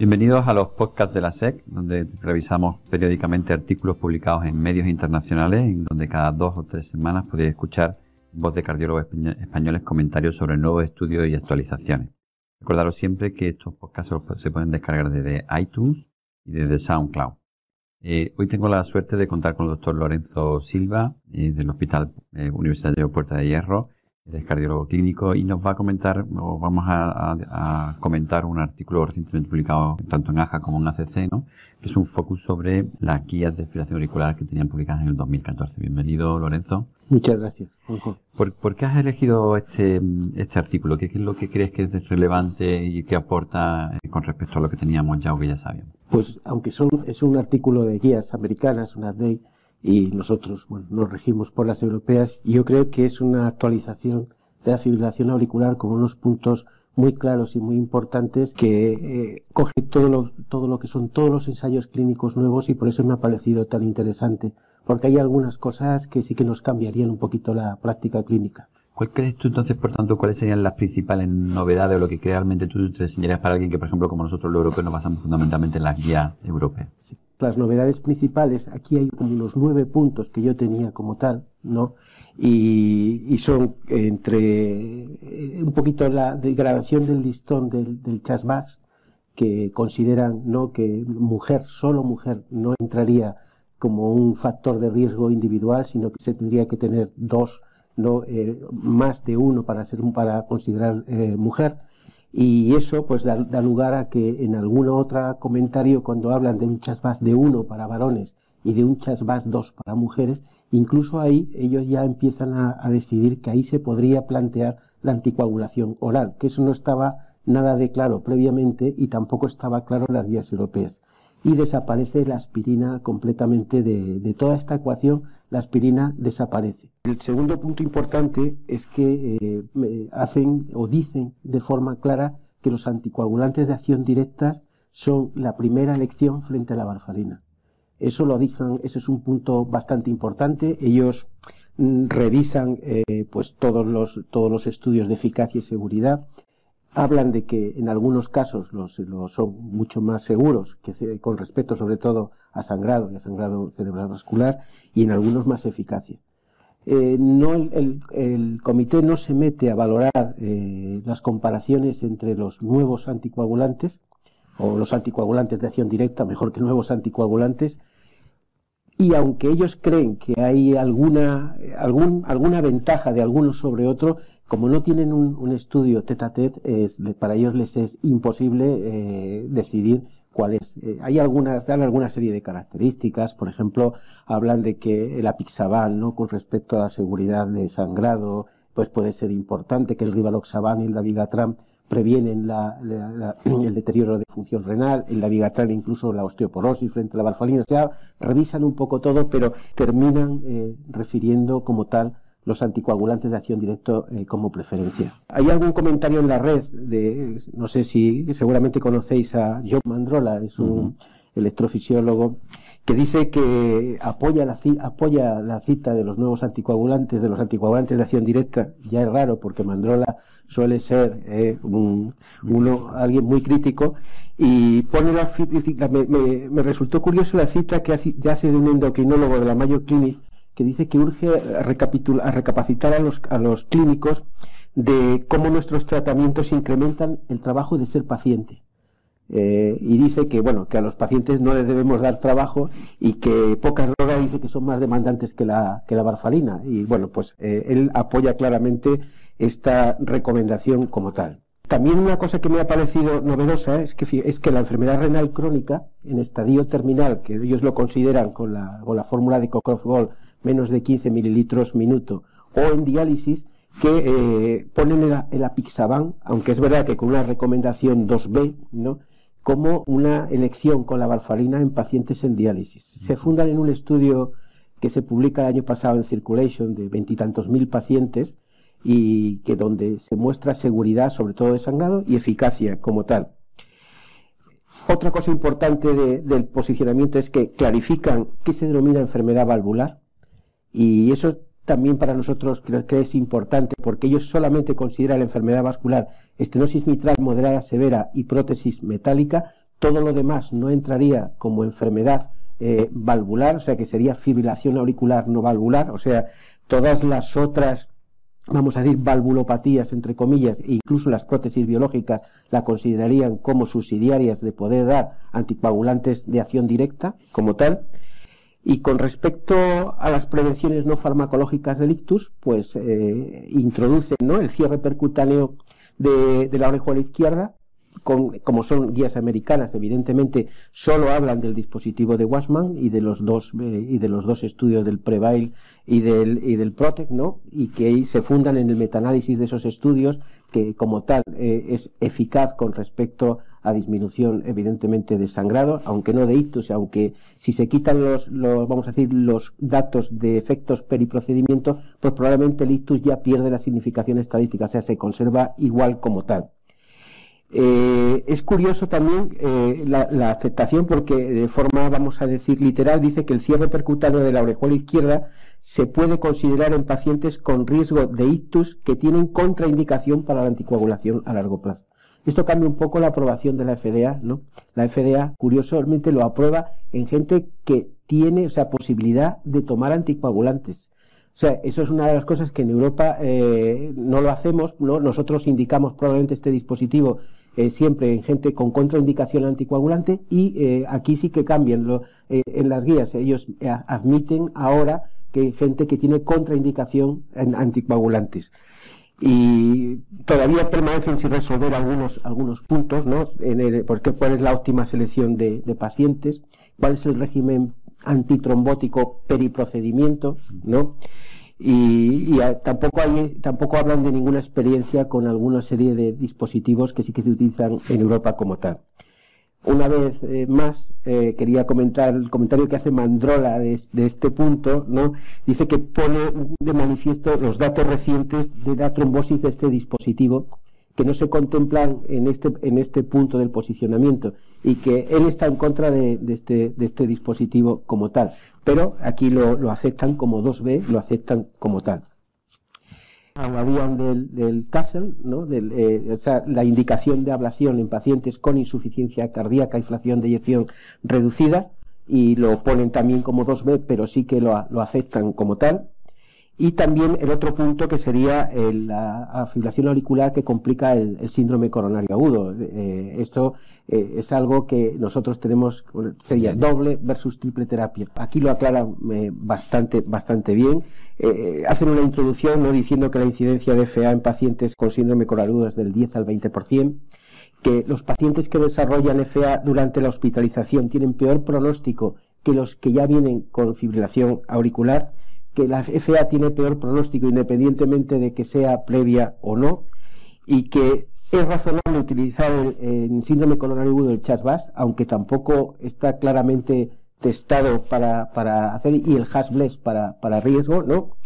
Bienvenidos a los podcasts de la SEC, donde revisamos periódicamente artículos publicados en medios internacionales, en donde cada dos o tres semanas podéis escuchar voz de cardiólogos españoles comentarios sobre nuevos estudios y actualizaciones. Recordaros siempre que estos podcasts se pueden descargar desde iTunes y desde SoundCloud. Eh, hoy tengo la suerte de contar con el doctor Lorenzo Silva eh, del Hospital eh, Universitario Puerta de Hierro, es cardiólogo clínico y nos va a comentar, o vamos a, comentar un artículo recientemente publicado tanto en AJA como en ACC, ¿no? que es un focus sobre las guías de fibrilación auricular que tenían publicadas en el 2014. Bienvenido, Lorenzo. Muchas gracias. ¿Por, qué has elegido este, este artículo? ¿Qué, es lo que crees que es relevante y que aporta eh, con respecto a lo que teníamos ya o que ya sabíamos? Pues aunque son, es un artículo de guías americanas, una DEI, y nosotros bueno, nos regimos por las europeas y yo creo que es una actualización de la fibrilación auricular con unos puntos muy claros y muy importantes que eh, coge todo lo, todo lo que son todos los ensayos clínicos nuevos y por eso me ha parecido tan interesante, porque hay algunas cosas que sí que nos cambiarían un poquito la práctica clínica. ¿Cuál crees tú entonces, por tanto, cuáles serían las principales novedades o lo que realmente tú te enseñarías para alguien que, por ejemplo, como nosotros los europeos nos basamos fundamentalmente en la guía europea? Las novedades principales, aquí hay como unos nueve puntos que yo tenía como tal, ¿no? Y, son entre eh, un poquito la degradación del listón del, del chasbás, que consideran, ¿no? Que mujer, solo mujer, no entraría como un factor de riesgo individual, sino que se tendría que tener dos no eh, más de uno para ser para considerar eh, mujer. Y eso pues da, lugar a que en algún otro comentario cuando hablan de un chasbás de uno para varones y de un chasbás dos para mujeres incluso ahí ellos ya empiezan a, a decidir que ahí se podría plantear la anticoagulación oral que eso no estaba nada de claro previamente y tampoco estaba claro en las guías europeas y desaparece la aspirina completamente de, de toda esta ecuación la aspirina desaparece. El segundo punto importante es que eh, hacen o dicen de forma clara que los anticoagulantes de acción directa son la primera elección frente a la varfarina. Eso lo dicen, ese es un punto bastante importante. Ellos mm, revisan eh, pues todos los, todos los estudios de eficacia y seguridad hablan de que en algunos casos los, los son mucho más seguros que con respecto sobre todo a sangrado y a sangrado cerebral vascular y en algunos más eficacia. Eh, no el, comité no se mete a valorar eh, las comparaciones entre los nuevos anticoagulantes o los anticoagulantes de acción directa, mejor que nuevos anticoagulantes, y aunque ellos creen que hay alguna, algún, alguna ventaja de algunos sobre otro, como no tienen un, estudio tete a tete, para ellos les es imposible eh, decidir cuál es. Eh, hay algunas, dan alguna serie de características, por ejemplo, hablan de que el apixaban, ¿no? Con respecto a la seguridad de sangrado, pues puede ser importante que el rivaloxaban y el dabigatran previenen el deterioro de función renal, el dabigatran incluso la osteoporosis frente a la varfarina. O sea, revisan un poco todo, pero terminan eh, refiriendo como tal los anticoagulantes de acción directa eh, como preferencia. Hay algún comentario en la red de, no sé si seguramente conocéis a John Mandrola, es un electrofisiólogo que dice que apoya la, apoya la cita de los nuevos anticoagulantes, de los anticoagulantes de acción directa. Ya es raro porque Mandrola suele ser eh, un, uno, alguien muy crítico y pone la, me, me, resultó curioso la cita que hace, hace de un endocrinólogo de la Mayo Clinic que dice que urge a, a recapacitar a los, a los clínicos de cómo nuestros tratamientos incrementan el trabajo de ser paciente. Eh, y dice que bueno que a los pacientes no les debemos dar trabajo y que pocas drogas dice que son más demandantes que la que la varfarina y bueno pues eh, él apoya claramente esta recomendación como tal también una cosa que me ha parecido novedosa es que es que la enfermedad renal crónica en estadio terminal que ellos lo consideran con la con la fórmula de Cockcroft Gold menos de 15 mililitros minuto o en diálisis que eh, ponen el, el apixaban, aunque es verdad que con una recomendación 2B, ¿no? Como una elección con la varfarina en pacientes en diálisis. Se fundan en un estudio que se publica el año pasado en Circulation de veintitantos mil pacientes y que donde se muestra seguridad, sobre todo de sangrado, y eficacia como tal. Otra cosa importante del posicionamiento es que clarifican qué se denomina enfermedad valvular y eso también para nosotros creo que es importante porque ellos solamente consideran la enfermedad vascular estenosis mitral moderada severa y prótesis metálica todo lo demás no entraría como enfermedad eh, valvular, o sea que sería fibrilación auricular no valvular, o sea, todas las otras vamos a decir, valvulopatías, entre comillas, e incluso las prótesis biológicas la considerarían como subsidiarias de poder dar anticoagulantes de acción directa, como tal. Y con respecto a las prevenciones no farmacológicas del ictus, pues eh, introducen ¿no? el cierre percutáneo de, de la izquierda, como son guías americanas, evidentemente solo hablan del dispositivo de Wasman y de los dos eh, y de los dos estudios del Prevail y del y del Protect, ¿no? Y que se fundan en el metaanálisis de esos estudios que como tal eh, es eficaz con respecto a disminución evidentemente de sangrado, aunque no de ictus, aunque si se quitan los, los vamos a decir los datos de efectos periprocedimiento, pues probablemente el ictus ya pierde la significación estadística, o sea, se conserva igual como tal. Eh, es curioso también eh, la, aceptación porque de forma, vamos a decir, literal, dice que el cierre percutáneo de la orejuela izquierda se puede considerar en pacientes con riesgo de ictus que tienen contraindicación para la anticoagulación a largo plazo. Esto cambia un poco la aprobación de la FDA, ¿no? La FDA, curiosamente, lo aprueba en gente que tiene, o sea, posibilidad de tomar anticoagulantes. O sea, eso es una de las cosas que en Europa eh, no lo hacemos, ¿no? Nosotros indicamos probablemente este dispositivo eh, siempre en gente con contraindicación anticoagulante y eh, aquí sí que cambian lo, eh, en las guías. Ellos admiten ahora que hay gente que tiene contraindicación en anticoagulantes. Y todavía permanecen sin resolver algunos, algunos puntos, ¿no? En porque cuál es la óptima selección de, de pacientes, cuál es el régimen antitrombótico periprocedimiento, ¿no? Y, tampoco hay, tampoco hablan de ninguna experiencia con alguna serie de dispositivos que sí que se utilizan en Europa como tal. Una vez eh, más, eh, quería comentar el comentario que hace Mandrola de, este punto, ¿no? Dice que pone de manifiesto los datos recientes de la trombosis de este dispositivo que no se contemplan en este, en este punto del posicionamiento y que él está en contra de, este, de este dispositivo como tal. Pero aquí lo, lo aceptan como 2B, lo aceptan como tal. Hablarían del, del Castle, ¿no? Del, eh, la indicación de ablación en pacientes con insuficiencia cardíaca y fracción de eyección reducida, y lo ponen también como 2B, pero sí que lo, lo aceptan como tal. Y también el otro punto que sería la fibrilación auricular que complica el, síndrome coronario agudo. Eh, esto eh, es algo que nosotros tenemos, sería doble versus triple terapia. Aquí lo aclaran eh, bastante, bastante bien. hacen una introducción ¿no? diciendo que la incidencia de FA en pacientes con síndrome coronario agudo es del 10 al 20% que los pacientes que desarrollan FA durante la hospitalización tienen peor pronóstico que los que ya vienen con fibrilación auricular que la FA tiene peor pronóstico independientemente de que sea previa o no y que es razonable utilizar el, síndrome coronario agudo el CHASBAS, aunque tampoco está claramente testado para, para hacer, y el HASBLES para, para riesgo, ¿no?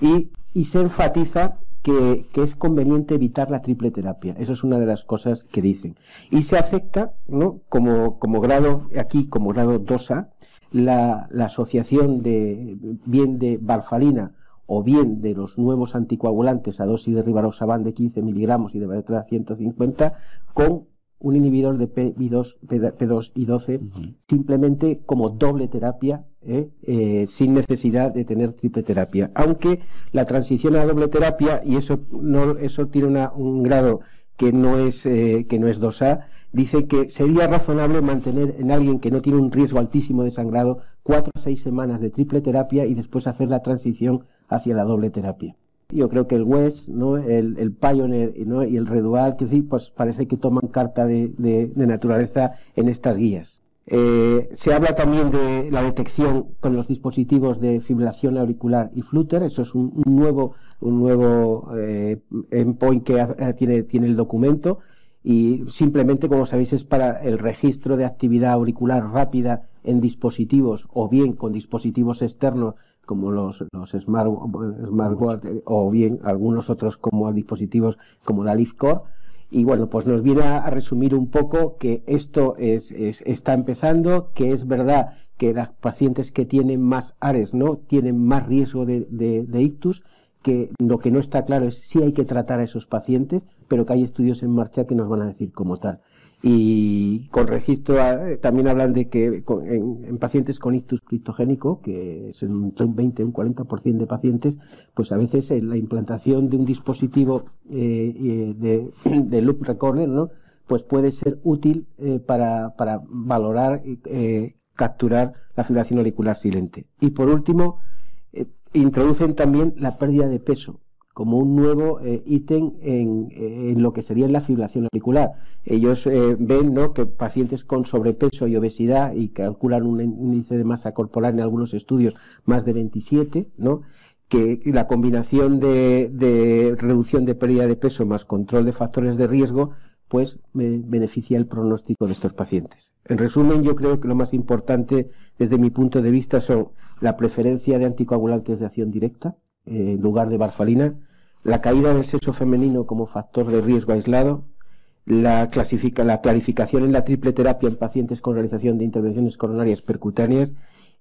Y, y se enfatiza que, que, es conveniente evitar la triple terapia. Eso es una de las cosas que dicen. Y se acepta, ¿no? Como, como grado, aquí como grado 2A, la, asociación de bien de barfalina o bien de los nuevos anticoagulantes a dosis de rivaroxaban de 15 miligramos y de a 150 con un inhibidor de P2, P2 y 12 simplemente como doble terapia ¿eh? Eh, sin necesidad de tener triple terapia aunque la transición a doble terapia y eso no eso tiene un grado que no es eh, que no es 2A dice que sería razonable mantener en alguien que no tiene un riesgo altísimo de sangrado cuatro o seis semanas de triple terapia y después hacer la transición hacia la doble terapia. Yo creo que el West, ¿no? el, el Pioneer ¿no? y el Redual, que sí, pues parece que toman carta de, de, naturaleza en estas guías. Eh, se habla también de la detección con los dispositivos de fibrilación auricular y flutter, eso es un, nuevo, un nuevo eh, endpoint que tiene, tiene el documento. Y simplemente, como sabéis, es para el registro de actividad auricular rápida en dispositivos o bien con dispositivos externos como los, los Smart, Smartwatch. o bien algunos otros como dispositivos como la LeafCore. Y bueno, pues nos viene a, resumir un poco que esto es, está empezando, que es verdad que las pacientes que tienen más ARES no tienen más riesgo de, de, de ictus que lo que no está claro es si hay que tratar a esos pacientes, pero que hay estudios en marcha que nos van a decir como tal. Y con registro también hablan de que en, pacientes con ictus criptogénico, que es entre un 20 y un 40% de pacientes, pues a veces la implantación de un dispositivo eh, de, de, loop recorder, ¿no? pues puede ser útil eh, para, para, valorar y eh, capturar la fibrilación auricular silente. Y por último, introducen también la pérdida de peso como un nuevo eh, ítem en, lo que sería la fibrilación auricular. Ellos eh, ven ¿no? que pacientes con sobrepeso y obesidad y calculan un índice de masa corporal en algunos estudios más de 27, ¿no? que la combinación de, reducción de pérdida de peso más control de factores de riesgo pues beneficia el pronóstico de estos pacientes. En resumen, yo creo que lo más importante desde mi punto de vista son la preferencia de anticoagulantes de acción directa, eh, en lugar de varfalina, la caída del sexo femenino como factor de riesgo aislado, la, clasifica, la clarificación en la triple terapia en pacientes con realización de intervenciones coronarias percutáneas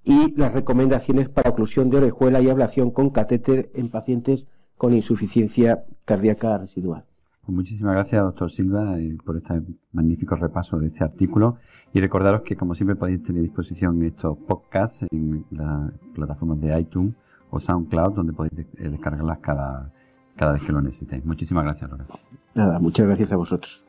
y las recomendaciones para oclusión de orejuela y ablación con catéter en pacientes con insuficiencia cardíaca residual. Pues muchísimas gracias, doctor Silva, eh, por este magnífico repaso de este artículo. Y recordaros que, como siempre, podéis tener a disposición estos podcasts en las plataformas de iTunes o SoundCloud, donde podéis descargarlas cada, cada vez que lo necesitéis. Muchísimas gracias, Lorenzo. Nada, muchas gracias a vosotros.